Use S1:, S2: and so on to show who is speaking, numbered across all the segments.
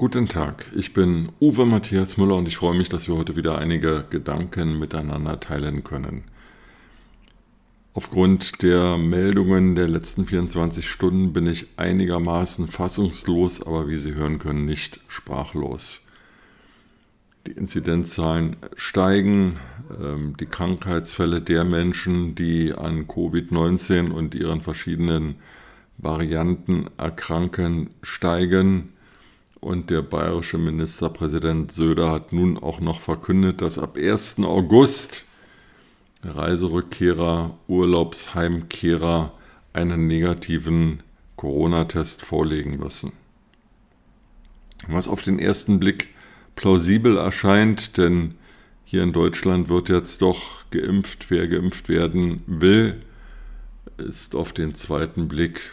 S1: Guten Tag, ich bin Uwe Matthias Müller und ich freue mich, dass wir heute wieder einige Gedanken miteinander teilen können. Aufgrund der Meldungen der letzten 24 Stunden bin ich einigermaßen fassungslos, aber wie Sie hören können, nicht sprachlos. Die Inzidenzzahlen steigen, ähm, die Krankheitsfälle der Menschen, die an Covid-19 und ihren verschiedenen Varianten erkranken, steigen und der bayerische Ministerpräsident Söder hat nun auch noch verkündet, dass ab 1. August Reiserückkehrer, Urlaubsheimkehrer einen negativen Corona-Test vorlegen müssen. Was auf den ersten Blick plausibel erscheint, denn hier in Deutschland wird jetzt doch geimpft, wer geimpft werden will, ist auf den zweiten Blick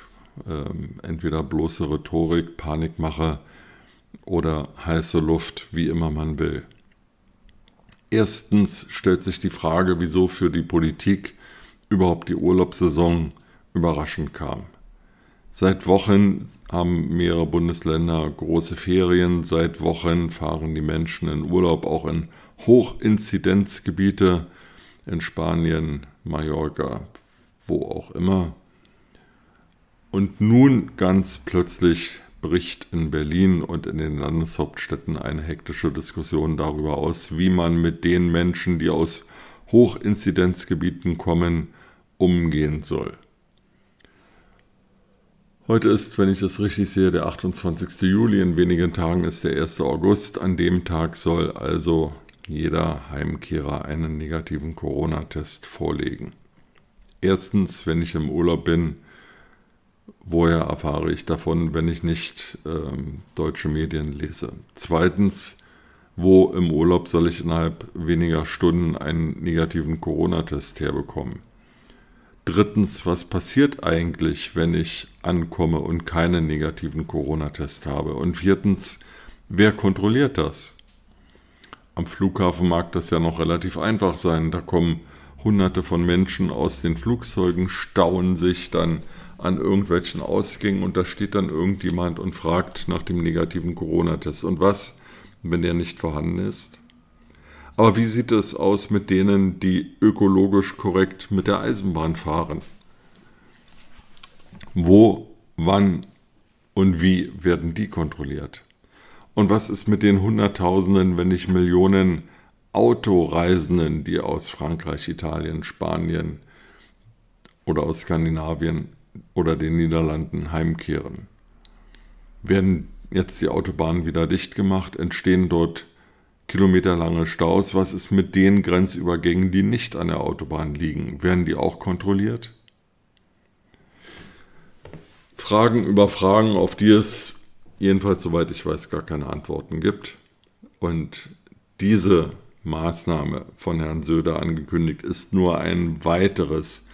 S1: äh, entweder bloße Rhetorik, Panikmache oder heiße Luft, wie immer man will. Erstens stellt sich die Frage, wieso für die Politik überhaupt die Urlaubssaison überraschend kam. Seit Wochen haben mehrere Bundesländer große Ferien, seit Wochen fahren die Menschen in Urlaub, auch in Hochinzidenzgebiete, in Spanien, Mallorca, wo auch immer. Und nun ganz plötzlich bricht in Berlin und in den Landeshauptstädten eine hektische Diskussion darüber aus, wie man mit den Menschen, die aus Hochinzidenzgebieten kommen, umgehen soll. Heute ist, wenn ich das richtig sehe, der 28. Juli. In wenigen Tagen ist der 1. August. An dem Tag soll also jeder Heimkehrer einen negativen Corona-Test vorlegen. Erstens, wenn ich im Urlaub bin, woher erfahre ich davon, wenn ich nicht ähm, deutsche Medien lese? Zweitens, wo im Urlaub soll ich innerhalb weniger Stunden einen negativen Corona-Test herbekommen? Drittens, was passiert eigentlich, wenn ich ankomme und keinen negativen Corona-Test habe? Und viertens, wer kontrolliert das? Am Flughafen mag das ja noch relativ einfach sein. Da kommen hunderte von Menschen aus den Flugzeugen, stauen sich dann an irgendwelchen Ausgängen und da steht dann irgendjemand und fragt nach dem negativen Corona-Test. Und was, wenn der nicht vorhanden ist? Aber wie sieht es aus mit denen, die ökologisch korrekt mit der Eisenbahn fahren? Wo, wann und wie werden die kontrolliert? Und was ist mit den Hunderttausenden, wenn nicht Millionen Autoreisenden, die aus Frankreich, Italien, Spanien oder aus Skandinavien oder den Niederlanden heimkehren. Werden jetzt die Autobahnen wieder dicht gemacht, entstehen dort kilometerlange Staus. Was ist mit den Grenzübergängen, die nicht an der Autobahn liegen? Werden die auch kontrolliert? Fragen über Fragen, auf die es jedenfalls, soweit ich weiß, gar keine Antworten gibt. Und diese Maßnahme von Herrn Söder angekündigt ist nur ein weiteres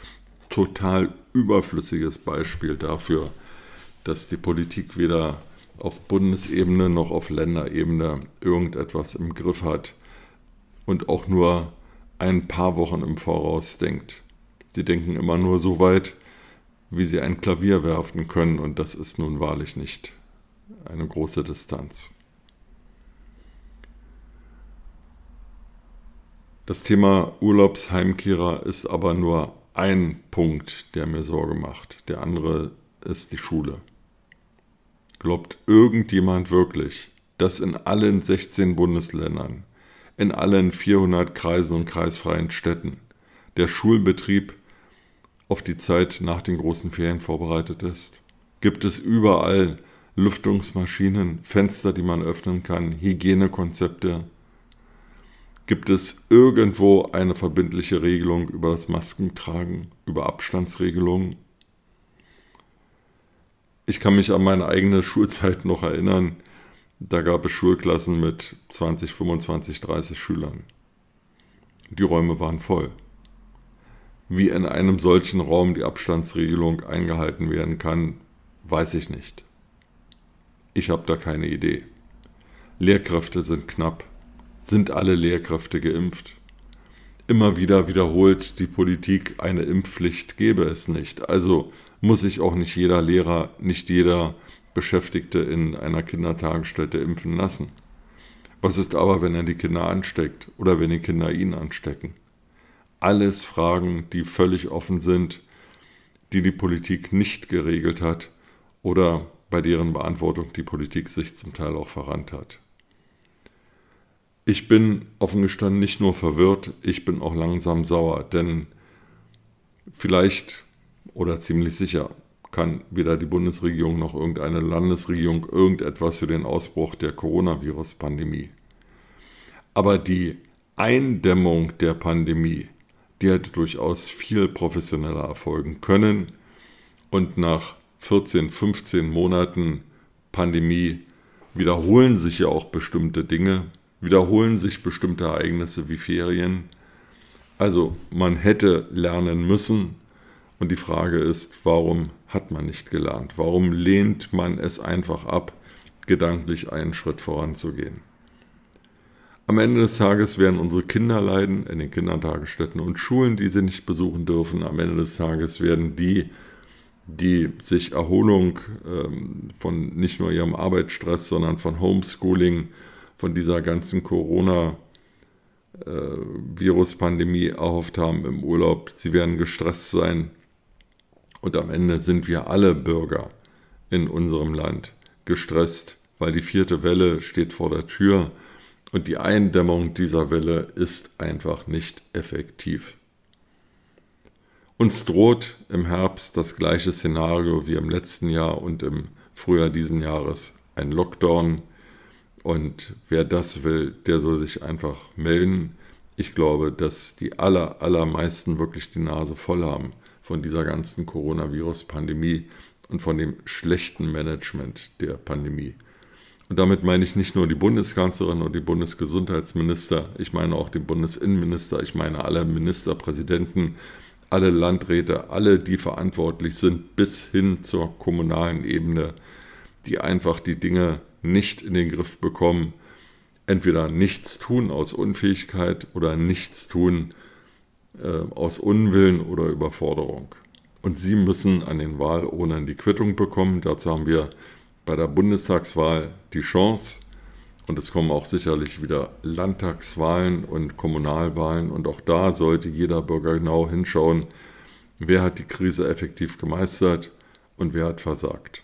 S1: total überflüssiges Beispiel dafür, dass die Politik weder auf Bundesebene noch auf Länderebene irgendetwas im Griff hat und auch nur ein paar Wochen im Voraus denkt. Sie denken immer nur so weit, wie sie ein Klavier werfen können und das ist nun wahrlich nicht eine große Distanz. Das Thema Urlaubsheimkehrer ist aber nur ein Punkt, der mir Sorge macht. Der andere ist die Schule. Glaubt irgendjemand wirklich, dass in allen 16 Bundesländern, in allen 400 Kreisen und kreisfreien Städten der Schulbetrieb auf die Zeit nach den großen Ferien vorbereitet ist? Gibt es überall Lüftungsmaschinen, Fenster, die man öffnen kann, Hygienekonzepte, Gibt es irgendwo eine verbindliche Regelung über das Maskentragen, über Abstandsregelungen? Ich kann mich an meine eigene Schulzeit noch erinnern. Da gab es Schulklassen mit 20, 25, 30 Schülern. Die Räume waren voll. Wie in einem solchen Raum die Abstandsregelung eingehalten werden kann, weiß ich nicht. Ich habe da keine Idee. Lehrkräfte sind knapp. Sind alle Lehrkräfte geimpft? Immer wieder wiederholt die Politik, eine Impfpflicht gäbe es nicht. Also muss sich auch nicht jeder Lehrer, nicht jeder Beschäftigte in einer Kindertagesstätte impfen lassen. Was ist aber, wenn er die Kinder ansteckt oder wenn die Kinder ihn anstecken? Alles Fragen, die völlig offen sind, die die Politik nicht geregelt hat oder bei deren Beantwortung die Politik sich zum Teil auch verrannt hat. Ich bin offen gestanden nicht nur verwirrt, ich bin auch langsam sauer, denn vielleicht oder ziemlich sicher kann weder die Bundesregierung noch irgendeine Landesregierung irgendetwas für den Ausbruch der Coronavirus-Pandemie. Aber die Eindämmung der Pandemie, die hätte durchaus viel professioneller erfolgen können. Und nach 14, 15 Monaten Pandemie wiederholen sich ja auch bestimmte Dinge, wiederholen sich bestimmte Ereignisse wie Ferien. Also man hätte lernen müssen. Und die Frage ist, warum hat man nicht gelernt? Warum lehnt man es einfach ab, gedanklich einen Schritt voranzugehen? Am Ende des Tages werden unsere Kinder leiden in den Kindertagesstätten und Schulen, die sie nicht besuchen dürfen. Am Ende des Tages werden die, die sich Erholung ähm, von nicht nur ihrem Arbeitsstress, sondern von Homeschooling, von dieser ganzen Corona- äh, erhofft haben im Urlaub. Sie werden gestresst sein. Und am Ende sind wir alle Bürger in unserem Land gestresst, weil die vierte Welle steht vor der Tür und die Eindämmung dieser Welle ist einfach nicht effektiv. Uns droht im Herbst das gleiche Szenario wie im letzten Jahr und im Frühjahr diesen Jahres, ein Lockdown. Und wer das will, der soll sich einfach melden. Ich glaube, dass die aller, allermeisten wirklich die Nase voll haben von dieser ganzen Coronavirus-Pandemie und von dem schlechten Management der Pandemie. Und damit meine ich nicht nur die Bundeskanzlerin und die Bundesgesundheitsminister, ich meine auch den Bundesinnenminister, ich meine alle Ministerpräsidenten, alle Landräte, alle, die verantwortlich sind, bis hin zur kommunalen Ebene, die einfach die Dinge nicht in den Griff bekommen, entweder nichts tun aus Unfähigkeit oder nichts tun äh, aus Unwillen oder Überforderung. Und sie müssen an den Wahlurnen die Quittung bekommen. Dazu haben wir bei der Bundestagswahl die Chance, und es kommen auch sicherlich wieder Landtagswahlen und Kommunalwahlen, und auch da sollte jeder Bürger genau hinschauen, wer hat die Krise effektiv gemeistert und wer hat versagt.